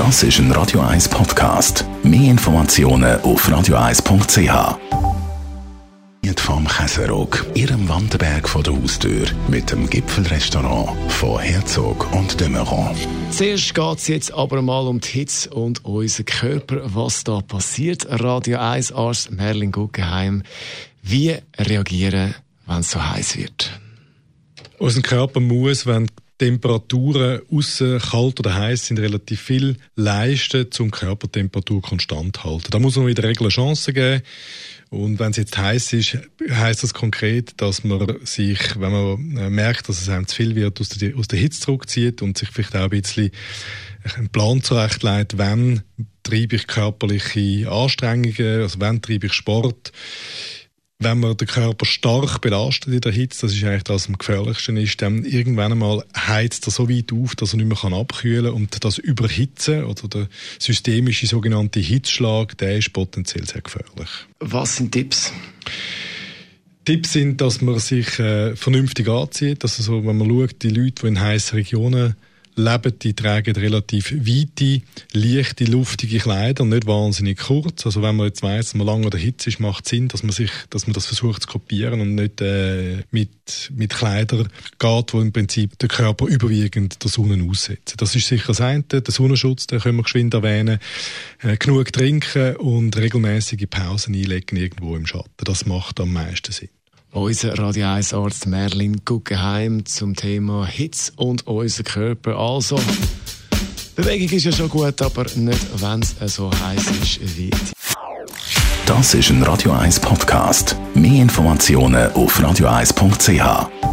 Das ist ein Radio 1 Podcast. Mehr Informationen auf radio1.ch. Vom Käserock, Ihrem Wanderberg vor der Haustür, mit dem Gipfelrestaurant von Herzog und de Meuron. Zuerst geht es jetzt aber mal um die Hitze und unseren Körper, was da passiert. Radio 1 Arzt Merlin Guggenheim. Wie reagieren, wenn es so heiß wird? Unser Körper muss, wenn Temperaturen außen kalt oder heiß sind, relativ viel leisten, zum Körpertemperatur konstant halten. Da muss man in der Regel eine Chance geben. Und wenn es jetzt heiß ist, heißt das konkret, dass man sich, wenn man äh, merkt, dass es einem zu viel wird, aus der, aus der Hitze zurückzieht und sich vielleicht auch ein bisschen einen Plan zurechtlegt, wann treibe ich körperliche Anstrengungen, also wann treibe ich Sport wenn man den Körper stark belastet in der Hitze, das ist eigentlich das, was am gefährlichsten ist, dann irgendwann einmal heizt er so weit auf, dass er nicht mehr abkühlen kann und das Überhitzen oder der systemische sogenannte Hitzschlag, der ist potenziell sehr gefährlich. Was sind Tipps? Tipps sind, dass man sich äh, vernünftig anzieht, also so, wenn man schaut, die Leute, die in heißen Regionen leben, die tragen relativ weite, leichte, luftige Kleider, nicht wahnsinnig kurz. Also wenn man jetzt weiss, dass man lange oder Hitze ist, macht es Sinn, dass man sich, dass man das versucht zu kopieren und nicht äh, mit, mit Kleidern geht, wo im Prinzip der Körper überwiegend der Sonne aussetzt. Das ist sicher das eine. Der Sonnenschutz, den können wir geschwind erwähnen. Äh, genug trinken und regelmäßige Pausen einlegen irgendwo im Schatten. Das macht am meisten Sinn. Unser Radio 1 Arzt Merlin Guggenheim zum Thema Hitze und unser Körper. Also, Bewegung ist ja schon gut, aber nicht, wenn es so heiß ist wie Das ist ein Radio 1 Podcast. Mehr Informationen auf radio1.ch.